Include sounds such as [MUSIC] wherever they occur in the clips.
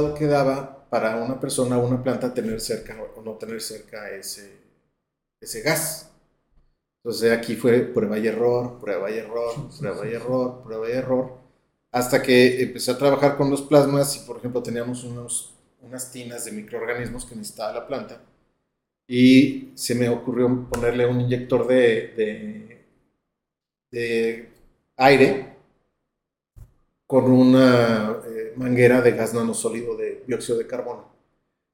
resultado que daba para una persona o una planta tener cerca o no tener cerca ese, ese gas. Entonces aquí fue prueba y error, prueba y error, prueba y error, prueba y error, hasta que empecé a trabajar con los plasmas y por ejemplo teníamos unos, unas tinas de microorganismos que necesitaba la planta y se me ocurrió ponerle un inyector de, de, de aire con una manguera de gas nanosólido de dióxido de carbono.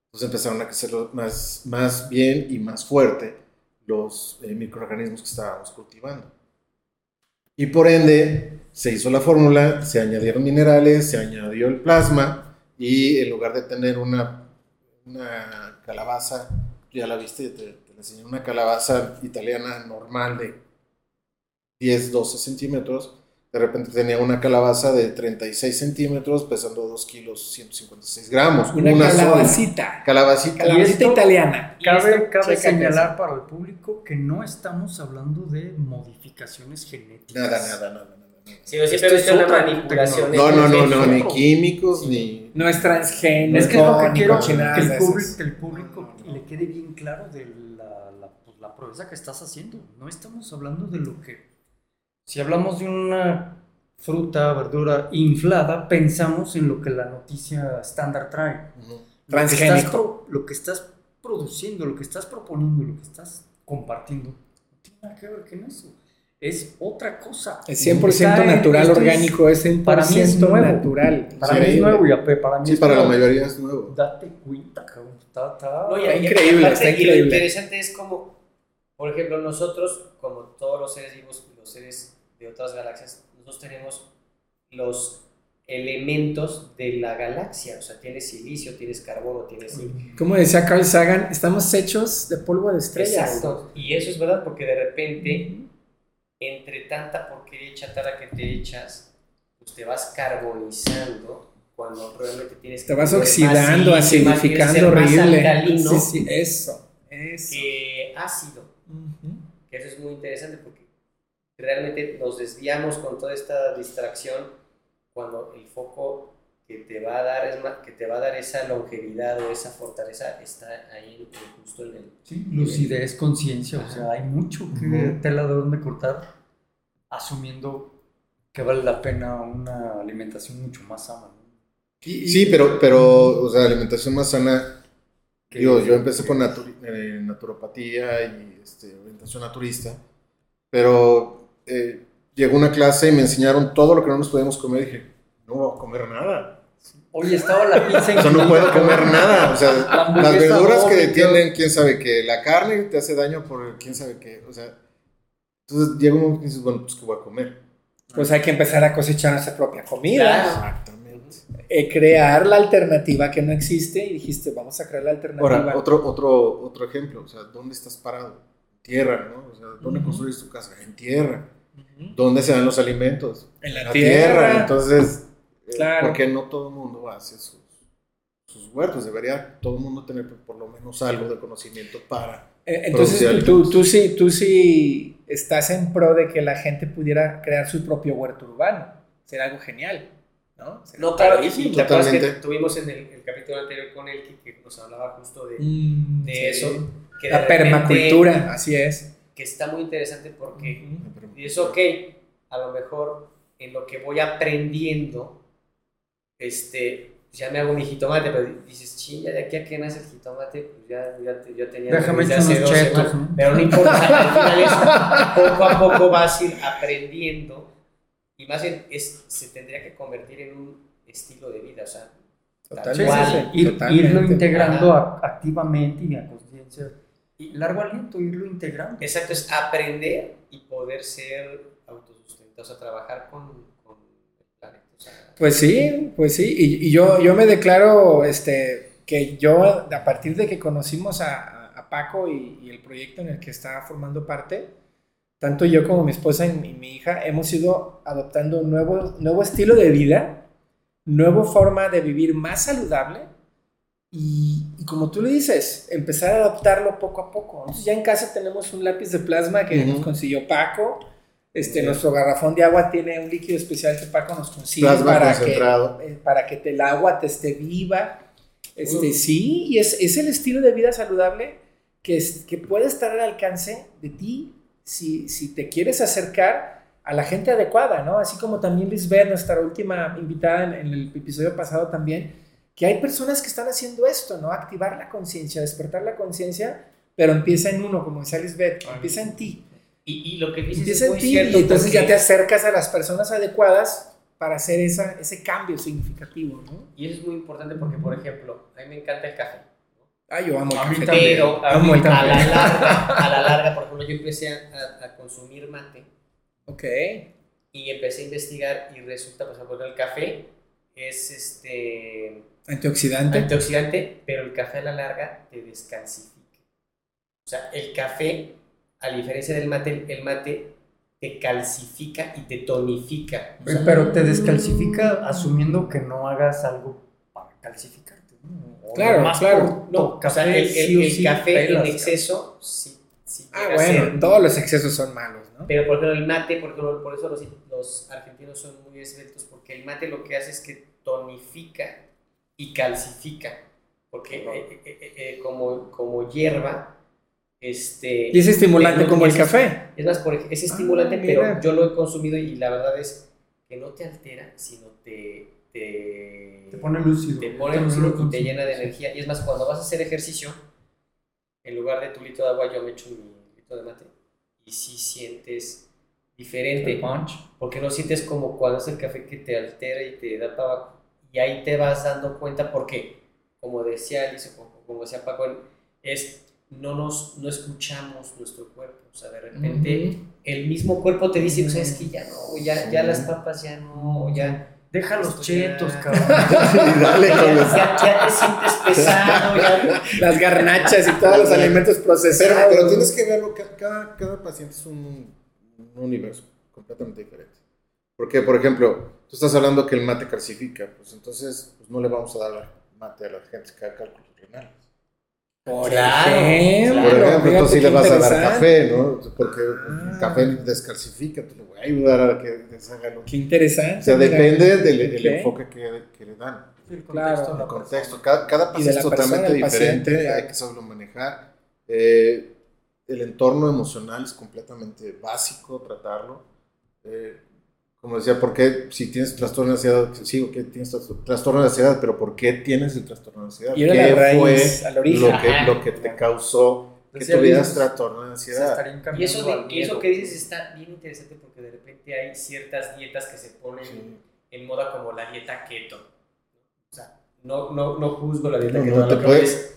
Entonces empezaron a crecer más, más bien y más fuerte los eh, microorganismos que estábamos cultivando. Y por ende se hizo la fórmula, se añadieron minerales, se añadió el plasma y en lugar de tener una, una calabaza, ya la viste, te, te enseñé, una calabaza italiana normal de 10, 12 centímetros, de repente tenía una calabaza de 36 centímetros, pesando 2 kilos 156 gramos. Una, calabacita. Calabacita. Calabacita italiana. Cabe, cabe señalar para el público que no estamos hablando de modificaciones genéticas. Nada, nada, nada. nada. Siempre he visto una manipulación. No, no, no, no, ni químicos, ni... No es transgénico. Es que es lo que quiero que el público, el público le quede bien claro de la, la, pues, la proeza que estás haciendo. No estamos hablando de lo que. Si hablamos de una fruta, verdura inflada, pensamos en lo que la noticia estándar trae. Ujú. Lo que, estás Transgénico. pro- lo que estás produciendo, lo que estás proponiendo, lo que estás compartiendo, no tiene nada que ver con eso. Es otra cosa. Es 100% Está en- natural, orgánico, es 100% para mí es nuevo. natural. Para Sí, mí es nuevo para mí Sí, es para la nuevo. mayoría es nuevo. Date cuenta, cabrón. Está, está- No, y- Está y- y increíble, aparte, está Y lo increíble. interesante es como, por ejemplo, nosotros, como todos los seres vivos, los seres de otras galaxias, nosotros tenemos los elementos de la galaxia. O sea, tienes silicio, tienes carbono, tienes... Como decía Carl Sagan, estamos hechos de polvo de estrellas. Exacto. Y eso es verdad porque de repente, entre tanta porquería chatarra que te echas, pues te vas carbonizando cuando realmente tienes Te vas más oxidando, más- acidificando más horrible. alcalino Sí, sí, eso. Eso. que ácido. Que eso es muy interesante porque realmente nos desviamos con toda esta distracción cuando el foco que te va a dar es que te va a dar esa longevidad o esa fortaleza está ahí justo en el Sí, lucidez, conciencia, o sea, hay mucho que Ujú. tela de donde cortar, asumiendo que vale la pena una alimentación mucho más sana. ¿no? Sí, pero, pero, o sea, alimentación más sana. Que- Digo, yo empecé con natu- eh, naturopatía y este, orientación naturista, pero eh, llegó una clase y me enseñaron todo lo que no nos podíamos comer y dije, no voy a comer nada. Oye, estaba la pizza O sea, no puedo comer nada. O sea, La las verduras que vómito. tienen, quién sabe qué, la carne te hace daño por quién sabe qué. O sea, entonces llega un momento que dices, bueno, pues ¿qué voy a comer? Pues hay que empezar a cosechar nuestra propia comida. Claro. Exactamente. Eh, crear la alternativa que no existe y dijiste, vamos a crear la alternativa. Ahora, otro, otro, otro ejemplo, o sea, ¿dónde estás parado? En tierra, ¿no? O sea, ¿dónde Ujú. construyes tu casa? En tierra. ¿Dónde se dan los alimentos? En la tierra. Entonces, eh, Claro. ¿por qué no todo el mundo hace sus, sus huertos? Debería todo el mundo tener por lo menos algo de conocimiento para... Eh, Entonces tú, tú, sí, tú sí estás en pro de que la gente pudiera crear su propio huerto urbano. Sería algo genial, ¿no? Sería No, claro, y, te acuerdas que tuvimos en el, el capítulo anterior con Elki que nos hablaba justo de, Mm, de sí. eso. Que de La repente- permacultura, así es. Que está muy interesante porque Ujú. Y es ok, a lo mejor en lo que voy aprendiendo, este, ya me hago mi jitomate, pero dices, chilla, de aquí a que nace el jitomate, pues ya, ya, te- yo tenía Déjame desde hace dos chetos, semanas, ¿no? pero no importa, al final [LAUGHS] es, poco a poco vas a ir aprendiendo y más bien es, se tendría que convertir en un estilo de vida, o sea, cual. Sí, sí, sí, Ir- irlo integrando a- activamente y a conciencia. Y largo aliento, irlo integrando. exacto, es aprender y poder ser autosustentado, o sea, trabajar con, con el planeta, o sea, Pues sí, pues sí. Y, y yo, yo me declaro este, que yo, a partir de que conocimos a, a- a Paco y, y el proyecto en el que está formando parte, tanto yo como mi esposa y mi, mi hija hemos ido adoptando un nuevo, nuevo estilo de vida, nueva forma de vivir más saludable. Y, y como tú le dices, empezar a adoptarlo poco a poco. Entonces ya en casa tenemos un lápiz de plasma que Ujú. nos consiguió Paco. Este, nuestro garrafón de agua tiene un líquido especial que Paco nos consigue Plasma para que, eh, para que te- el agua te esté viva. Este. Sí, y es, es el estilo de vida saludable que, es- que puede estar al alcance de ti si, si te quieres acercar a la gente adecuada, ¿no? Así como también Lisbeth, nuestra última invitada en, en el episodio pasado también, que hay personas que están haciendo esto, ¿no? Activar la conciencia, despertar la conciencia, pero empieza en uno, como decía Lisbeth, empieza en ti. Y, y lo que dices Empieza es en muy ti cierto. y entonces ya porque- te acercas a las personas adecuadas para hacer esa, ese cambio significativo, ¿no? Y eso es muy importante porque, por ejemplo, a mí me encanta el café. Ah, yo amo el A mí café. también. Pero a, el a la larga, a la larga, por ejemplo, yo empecé a, a- consumir mate Ok. y empecé a investigar y resulta, pues, bueno, el café es este Antioxidante. antioxidante, pero el café a la larga te descalcifica. O sea, el café, a diferencia del mate, el mate te calcifica y te tonifica. O sea, Pero te descalcifica asumiendo que no hagas algo para calcificarte. Claro, claro. no, o sea, el, el- café en exceso sí, sí Ah, bueno, todos los excesos son malos. Pero por ejemplo el mate, por, ejemplo, por eso los, los argentinos son muy esbeltos, porque el mate lo que hace es que tonifica y calcifica. Porque eh, eh, eh, eh, como, como hierba, este... Y es estimulante pero- como el es- café. Es más, por es estimulante, Ah, pero yo lo he consumido y la verdad es que no te altera, sino te... Te, Te pone lúcido. te pone lúcido y te llena de energía. Y es más, cuando vas a hacer ejercicio, en lugar de tu litro de agua, yo me echo mi litro de mate. Y sí sientes diferente. Punch. Porque no sientes como cuando es el café que te altera y te da abajo. Y ahí te vas dando cuenta porque, como decía Alice, o como, como decía Paco, es no nos no escuchamos nuestro cuerpo. O sea, de repente el mismo cuerpo te dice, o sea, es que ya no, ya, ya las papas ya no, ya, Deja los chetos, [LAUGHS] cabrón. Y dale ya, con los- ya- ya te sientes pesado. Ya, [LAUGHS] Las garnachas y todos los alimentos procesados. pero tienes que verlo, ca- cada, cada paciente es un, un universo completamente diferente. Porque, por ejemplo, tú estás hablando que el mate calcifica, pues entonces pues no le vamos a dar mate a la gente que haga cálculos renales. Por Claro, ejemplo, Por ejemplo, entonces sí le vas a dar café, ¿no? Porque Ah. el café descalcifica, te lo voy a ayudar a que deshaga lo Qué interesante. O sea, mira. depende del, enfoque que, que le dan. El Claro. contexto, El la contexto. Cada, cada paciente es totalmente persona, el diferente, paciente, claro. hay que saberlo manejar. Eh, el entorno emocional es completamente básico tratarlo. Eh, como decía, ¿por qué si tienes trastorno de ansiedad? Sí, ok, tienes tras- trastorno de ansiedad, pero ¿por qué tienes el trastorno de ansiedad? Y era ¿Qué la raíz, fue al origen. lo que, lo que te causó que Decía tuvieras trastorno de ansiedad? y eso, de- que dices está bien interesante porque de repente hay ciertas dietas que se ponen Sí. en moda como la dieta keto. O sea, no, no, no juzgo la dieta No, keto. no te que puedes- es-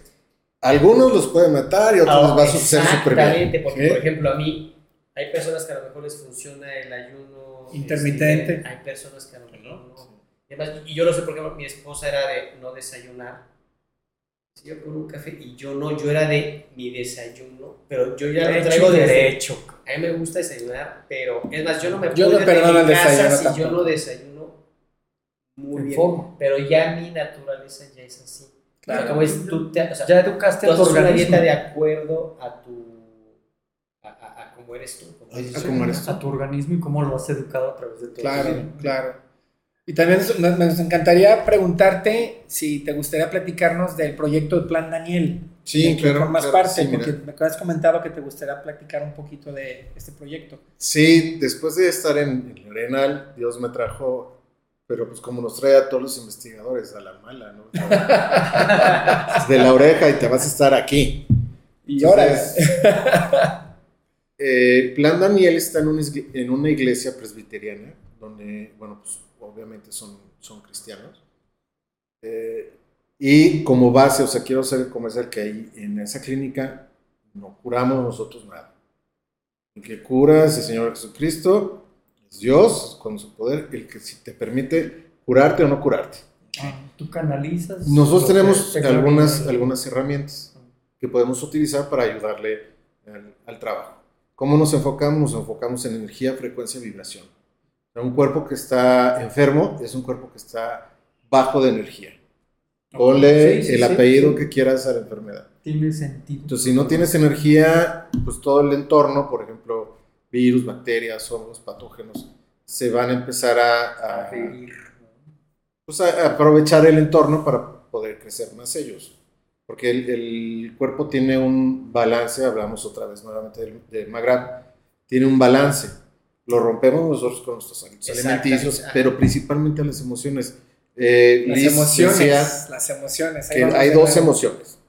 Algunos los puede matar y otros Ah, les va a ser súper bien. Exactamente, porque ¿Sí? por ejemplo a mí hay personas que a lo mejor les funciona el ayuno Intermitente. este, hay personas que a lo mejor no. Y, además, y yo lo sé porque mi esposa era de no desayunar. Yo con un café y yo no, yo era de mi desayuno, pero yo ya lo traigo de derecho. A mí me gusta desayunar, pero es más, yo no me Yo puedo no ir de perdono mi el casa desayuno si yo tampoco. no desayuno muy En bien. forma. Pero ya mi naturaleza ya es así. Claro. O sea, como es, tú te- o sea, Ya educaste tú a tu haces una organismo. dieta de acuerdo a tu cómo eres tú. como Ay, dices. ¿a cómo eres tú? A tu organismo y cómo lo has educado a través de todo. Claro, claro. Y también nos, encantaría preguntarte si te gustaría platicarnos del proyecto de Plan Daniel. Sí, que claro, formas claro, parte, sí, mira. porque me has comentado que te gustaría platicar un poquito de este proyecto. Sí, después de estar en, Arenal, Dios me trajo, pero pues como nos trae a todos los investigadores, a la mala, ¿no? [LAUGHS] De la oreja y te vas a estar aquí. Y eh, Plan Daniel está en una, en una iglesia presbiteriana, donde, bueno, pues obviamente son, son cristianos. Eh, y como base, o sea, quiero hacer comercial que ahí en esa clínica no curamos nosotros nada. El que cura es el Señor Jesucristo, es Dios con su poder, el que si te permite curarte o no curarte. Ah, Tú canalizas. Nosotros tenemos te algunas, algunas herramientas que podemos utilizar para ayudarle al, al trabajo. ¿Cómo nos enfocamos? Nos enfocamos en energía, frecuencia, vibración. Un cuerpo que está enfermo es un cuerpo que está bajo de energía. Ponle Sí, sí, el sí, apellido que quieras a la enfermedad. Tiene sentido. Entonces, si no tienes energía, pues todo el entorno, por ejemplo, virus, bacterias, hongos, patógenos, se van a empezar a, a, pues a aprovechar el entorno para poder crecer más ellos. Porque el, el cuerpo tiene un balance, hablamos otra vez nuevamente del, del Magrab, tiene un balance. Lo rompemos nosotros con nuestros hábitos alimenticios, pero principalmente las emociones. Eh, Las Liz emociones. decía las emociones. que hay dos emociones.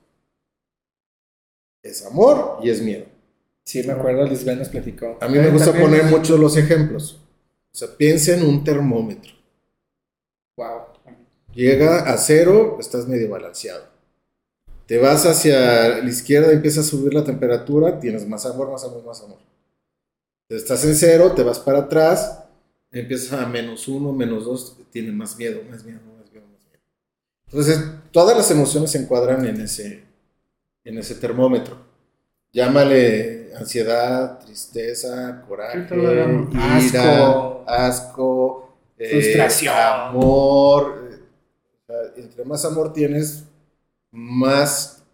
Es amor y es miedo. Sí, me acuerdo, Lisbeth nos platicó. A mí me gusta poner muchos los ejemplos. O sea, piensa en un termómetro. Wow. Llega a cero, estás medio balanceado. Te vas hacia la izquierda, empieza a subir la temperatura, tienes más amor, más amor, más amor. Estás en cero, te vas para atrás, empiezas a menos uno, menos dos, tienes más miedo, más miedo, más miedo, más miedo. Entonces, todas las emociones se encuadran en ese, en ese termómetro. Llámale ansiedad, tristeza, coraje, ira, Asco. asco, eh, Frustración. amor. eh, entre más amor tienes, más,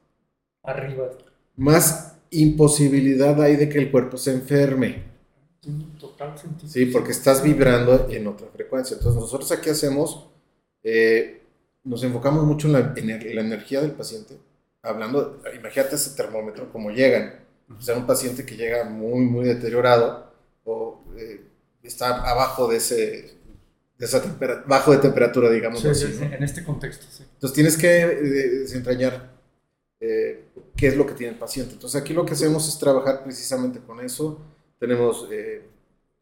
Arriba. más imposibilidad hay de que el cuerpo se enferme. Total sentido. Sí, porque estás vibrando en otra frecuencia. Entonces, nosotros aquí hacemos, eh, nos enfocamos mucho en la, ener- la energía del paciente. Hablando, imagínate ese termómetro, como llegan. O sea, un paciente que llega muy, muy deteriorado o eh, está abajo de ese, esa bajo de temperatura, digamos Sí, así. sí, ¿no? en este contexto, sí. Entonces tienes que eh, desentrañar eh, qué es lo que tiene el paciente. Entonces aquí lo que hacemos es trabajar precisamente con eso. Tenemos eh,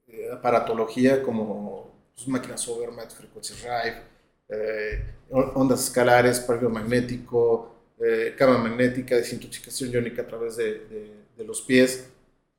eh, aparatología como pues, máquinas Overmatch, Frequency Drive, eh, on- ondas escalares, parque magnético, eh, cama magnética, desintoxicación iónica a través de, de- de los pies.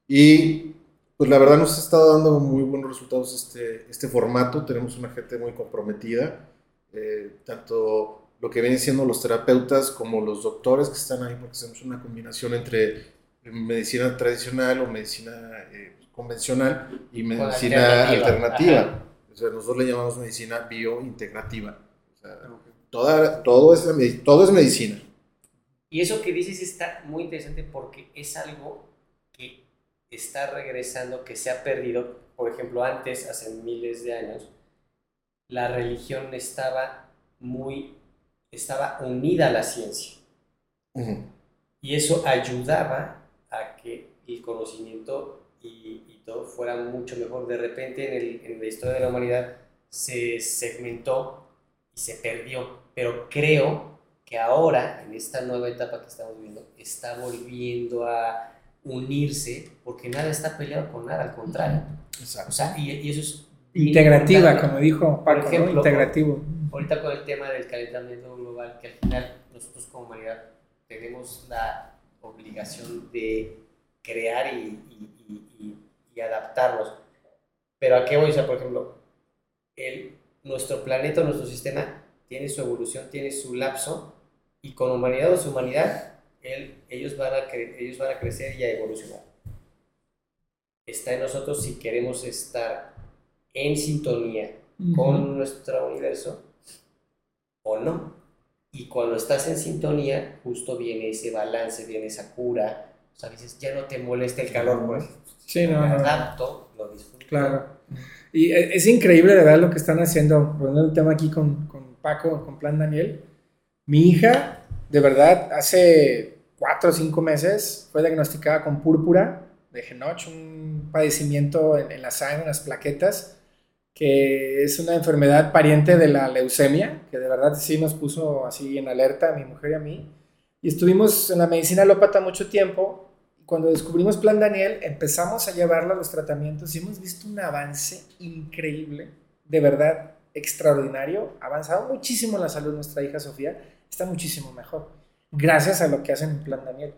Y pues la verdad nos ha estado dando muy buenos resultados este, este formato. Tenemos una gente muy comprometida eh, tanto lo que vienen siendo los terapeutas como los doctores que están ahí, porque hacemos una combinación entre medicina tradicional o medicina eh, convencional y medicina alternativa. alternativa. O sea, nosotros le llamamos medicina biointegrativa. O sea, toda, todo, es todo es medicina. Y eso que dices está muy interesante porque es algo está regresando, que se ha perdido. Por ejemplo, antes, hace miles de años, la religión estaba muy, estaba unida a la ciencia. Y eso ayudaba a que el conocimiento y, y todo fuera mucho mejor. De repente en, el- en la historia de la humanidad se segmentó y se perdió. Pero creo que ahora, en esta nueva etapa que estamos viviendo, está volviendo a unirse porque nada está peleado con nada, al contrario. Exacto. O sea, y, y eso es... Integrativa, como dijo Paco, ¿no? ejemplo, Integrativo. ahorita con el tema del calentamiento global, que al final nosotros como humanidad tenemos la obligación de crear y- y- y adaptarnos. Pero a qué voy? O sea, por ejemplo, el, nuestro planeta, nuestro sistema tiene su evolución, tiene su lapso, y con humanidad o su humanidad, él- ellos, van a cre- ellos van a crecer y a evolucionar. Está en nosotros si queremos estar en sintonía con nuestro universo o no. Y cuando estás en sintonía, justo viene ese balance, viene esa cura. O sea, dices, ya no te molesta el calor, ejemplo. Sí, no, no. adapto, lo disfruto. Claro. Y e- es increíble de verdad lo que están haciendo. Poniendo el tema aquí con, con Paco, con Plan Daniel. Mi hija, de verdad, hace cuatro o cinco meses fue diagnosticada con púrpura de Genoch, un padecimiento en, en la sangre, en las plaquetas, que es una enfermedad pariente de la leucemia, que de verdad sí nos puso así en alerta a mi mujer y a mí. Y estuvimos en la medicina alópata mucho tiempo cuando descubrimos Plan Daniel, empezamos a llevarlo a los tratamientos y hemos visto un avance increíble, de verdad extraordinario. Ha avanzado muchísimo la salud nuestra hija Sofía, está muchísimo mejor, gracias a lo que hacen en Plan Daniel.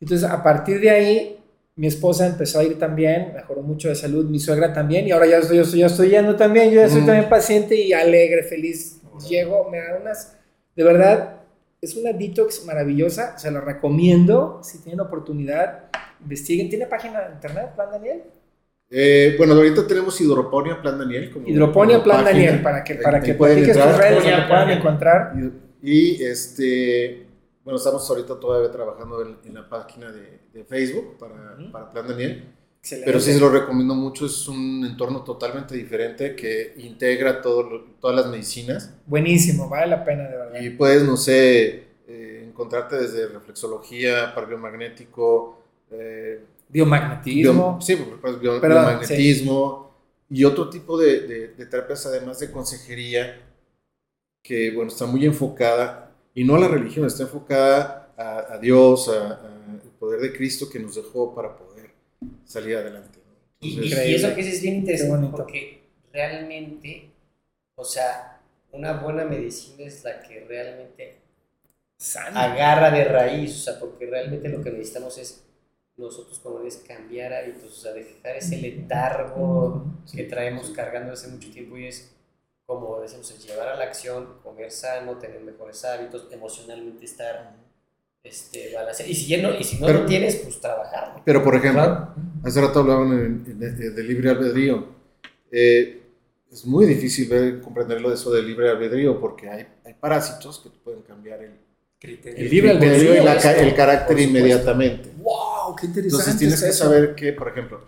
Entonces, a partir de ahí, mi esposa empezó a ir también, mejoró mucho de salud, mi suegra también, y ahora ya estoy, yo estoy, ya estoy yendo también, yo ya soy Mm. también paciente y alegre, feliz. Llego, me da unas, de verdad, es una detox maravillosa, se lo recomiendo. Si tienen oportunidad, investiguen. ¿Tiene página de internet, Plan Daniel? Eh, bueno, ahorita tenemos Hidroponía Plan Daniel. como- Hidroponía como Plan página. Daniel, para que, para que pueden platiques tus redes puedan encontrar. Y, y, este, bueno, estamos ahorita todavía trabajando en, en la página de, de Facebook para, para Plan Daniel. Excelente. Pero sí se lo recomiendo mucho, es un entorno totalmente diferente que integra todo todas las medicinas Buenísimo, vale la pena, de verdad. y puedes, no sé, eh, encontrarte desde reflexología, par biomagnético, eh, Biomagnetismo. bio- sí, bio- Perdón, biomagnetismo y otro tipo de, de- de terapias además de consejería que, bueno, está muy enfocada, y no a la religión, está enfocada a, a Dios, a- a el poder de Cristo que nos dejó para poder salir adelante. ¿no? Y, Entonces, y- y eso que es bien interesante porque realmente, o sea, una buena medicina es la que realmente Sano. agarra de raíz, o sea, porque realmente lo que necesitamos es nosotros como es cambiar hábitos, o sea, dejar ese letargo que traemos cargando hace mucho tiempo y es como decimos, es llevar a la acción, comer sano, tener mejores hábitos, emocionalmente estar este, balanceado. Y si, ya no, y si no Pero- lo tienes, pues trabajar. Pero, por ejemplo, Claro. hace rato hablaban en- en- de, de libre albedrío. Eh, es muy difícil ver, comprender lo de eso del libre albedrío porque hay, hay parásitos que te pueden cambiar el, Criterio. El libre albedrío, y la el carácter inmediatamente. ¡Wow! ¡Qué interesante! Entonces tienes es que eso. saber que, por ejemplo,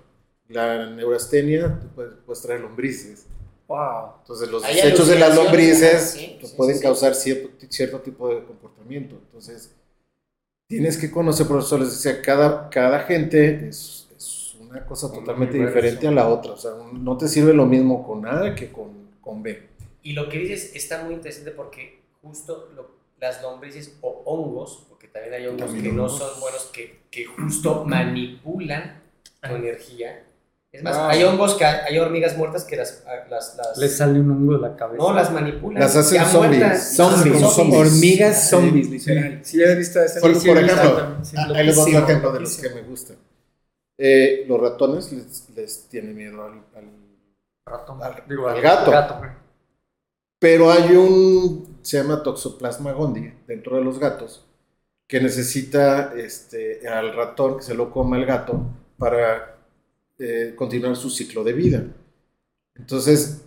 la neurastenia tú puedes, puedes traer lombrices. ¡Wow! Entonces los Hay desechos de las lombrices sí, sí, pueden sí, sí. causar cierto, cierto tipo de comportamiento. Entonces tienes que conocer, por eso les decía, cada, cada gente es, es una cosa Un totalmente universo. diferente a la otra. O sea, no te sirve lo mismo con A que con, con B. Y lo que dices está muy interesante porque justo lo- las lombrices o hongos, porque también hay hongos También que no hongos. son buenos, que, que justo manipulan tu energía. Es más, Wow. hay hongos que hay hormigas muertas que las... las, las Le sale un hongo de la cabeza. no, las manipulan. Las hacen zombies. Zombies, Son zombies. hormigas Sí. zombies, literal. Sí, ya he visto ese. Por, sí, por ejemplo, sí, ah, ahí les doy un ejemplo de los que me gustan. Eh, los ratones les, les tienen miedo al- al Ratón. Al- Digo, al gato. güey. Pero hay un, se llama Toxoplasma gondii dentro de los gatos, que necesita este, al ratón que se lo coma el gato para eh, continuar su ciclo de vida. Entonces,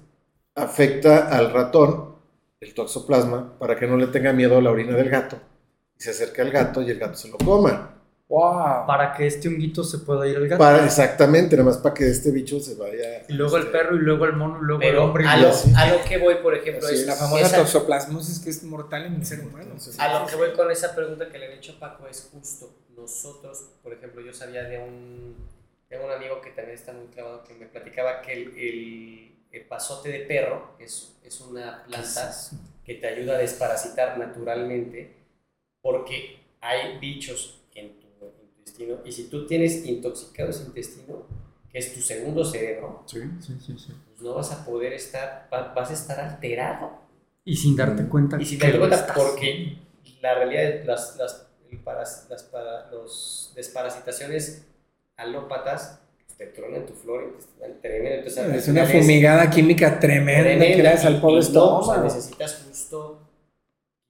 afecta al ratón el toxoplasma para que no le tenga miedo a la orina del gato. Y se acerque al gato y el gato se lo coma. ¡Wow! Para que este honguito se pueda ir al gato. Para, exactamente, nada más para que este bicho se vaya. Y luego el este, perro, y luego el mono, y luego el Pero hombre. y a lo, así. a lo que voy, por ejemplo, es es. La famosa esa- toxoplasmosis que es mortal en el ser humano. Entonces, A lo que voy con esa pregunta que le he hecho a Paco es justo, nosotros, por ejemplo, yo sabía de un, de un amigo que también está muy clavado que me platicaba que el, el, el pasote de perro es, es una planta que te ayuda a desparasitar naturalmente porque hay bichos en tu intestino y si tú tienes intoxicado ese intestino, que es tu segundo cerebro, sí. Sí, sí, pues no vas a poder estar, va- vas a estar alterado. Y sin darte cuenta. Y si que te das lo cuenta, estás. porque la realidad las, las, paras- las para- los desparasitaciones alópatas te tronan tu flora intestinal tremendo. Entonces, Es una fumigada química tremenda, tremenda que le das y- al pobre y no, o sea, estómago. necesitas justo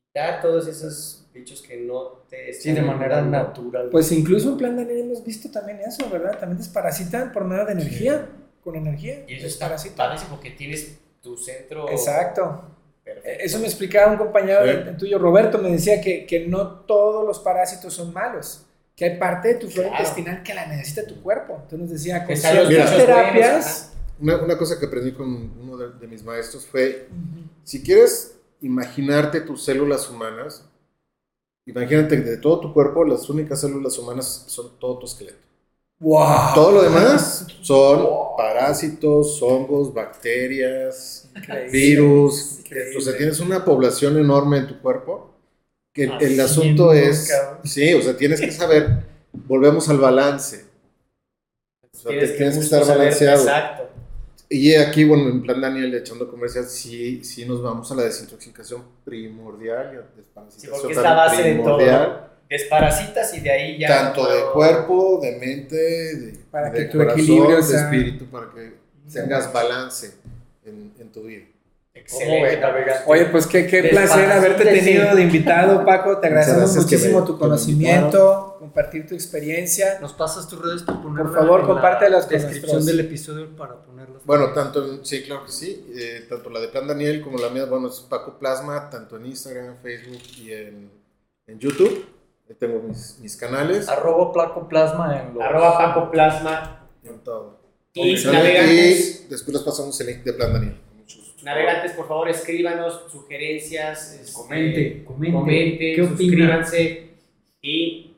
quitar todos esos bichos que no te Sí, de manera ayudando. natural. Pues incluso en plan Daniel hemos visto también eso, ¿verdad? También desparasitan por medio de energía, con energía. Y eso está padrísimo porque tienes tu centro Exacto. perfecto. Eh, Eso me explicaba un compañero Sí. de tuyo, Roberto, me decía que, que no todos los parásitos son malos, que hay parte de tu flora Claro. intestinal que la necesita tu cuerpo. Entonces nos decía, con ciertas terapias... Una, una cosa que aprendí con uno de, de mis maestros fue, si quieres imaginarte tus células humanas, imagínate que de todo tu cuerpo, las únicas células humanas son todo tu esqueleto. ¡Wow! Todo lo demás [LAUGHS] son parásitos, hongos, bacterias, Increíble. virus. Increíble. O sea, tienes una población enorme en tu cuerpo. Que el- asunto es, cabrón. sí, o sea, tienes que saber, volvemos al balance. O sea, te- tienes que estar saber- balanceado. Exacto. Y aquí, bueno, en plan Daniel, echando comercial, sí, sí nos vamos a la desintoxicación primordial y a Sí, porque es la base de todo. primordial. Desparasitas y de ahí ya. Tanto de cuerpo, de mente, de, Para de que tu equilibrio de espíritu, para que tengas balance en, en tu vida. Excelente. Oye, pues qué, qué placer haberte tenido de invitado, Paco. Te agradecemos muchísimo me- tu conocimiento, compartir tu experiencia. Nos pasas tus redes para ponerlas favor, en la compártelas con descripción del episodio para ponerlas. Bueno, tanto, en- sí, claro que sí, eh, tanto la de Plan Daniel como la mía, bueno, es Paco Plasma, tanto en Instagram, Facebook y en, en YouTube. Ahí tengo mis, mis canales. Arroba placo plasma en los... Arroba Paco Plasma Con todo. Y y después les pasamos el link de Plan Daniel. Navegantes, por favor, escríbanos sugerencias. este, Comente, comente. comenten, ¿Qué opinan? suscríbanse y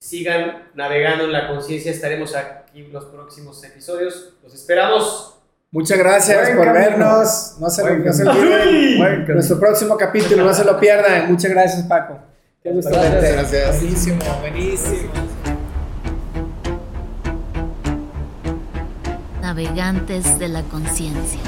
sigan navegando en la conciencia. Estaremos aquí en los próximos episodios. Los esperamos. Muchas gracias Buen por camino. vernos. No se, Buen no se olviden. Nuestro próximo capítulo, no se lo pierdan. Muchas gracias, Paco. Qué gusto Gracias, verte. gracias. Buenísimo, buenísimo. Navegantes de la conciencia.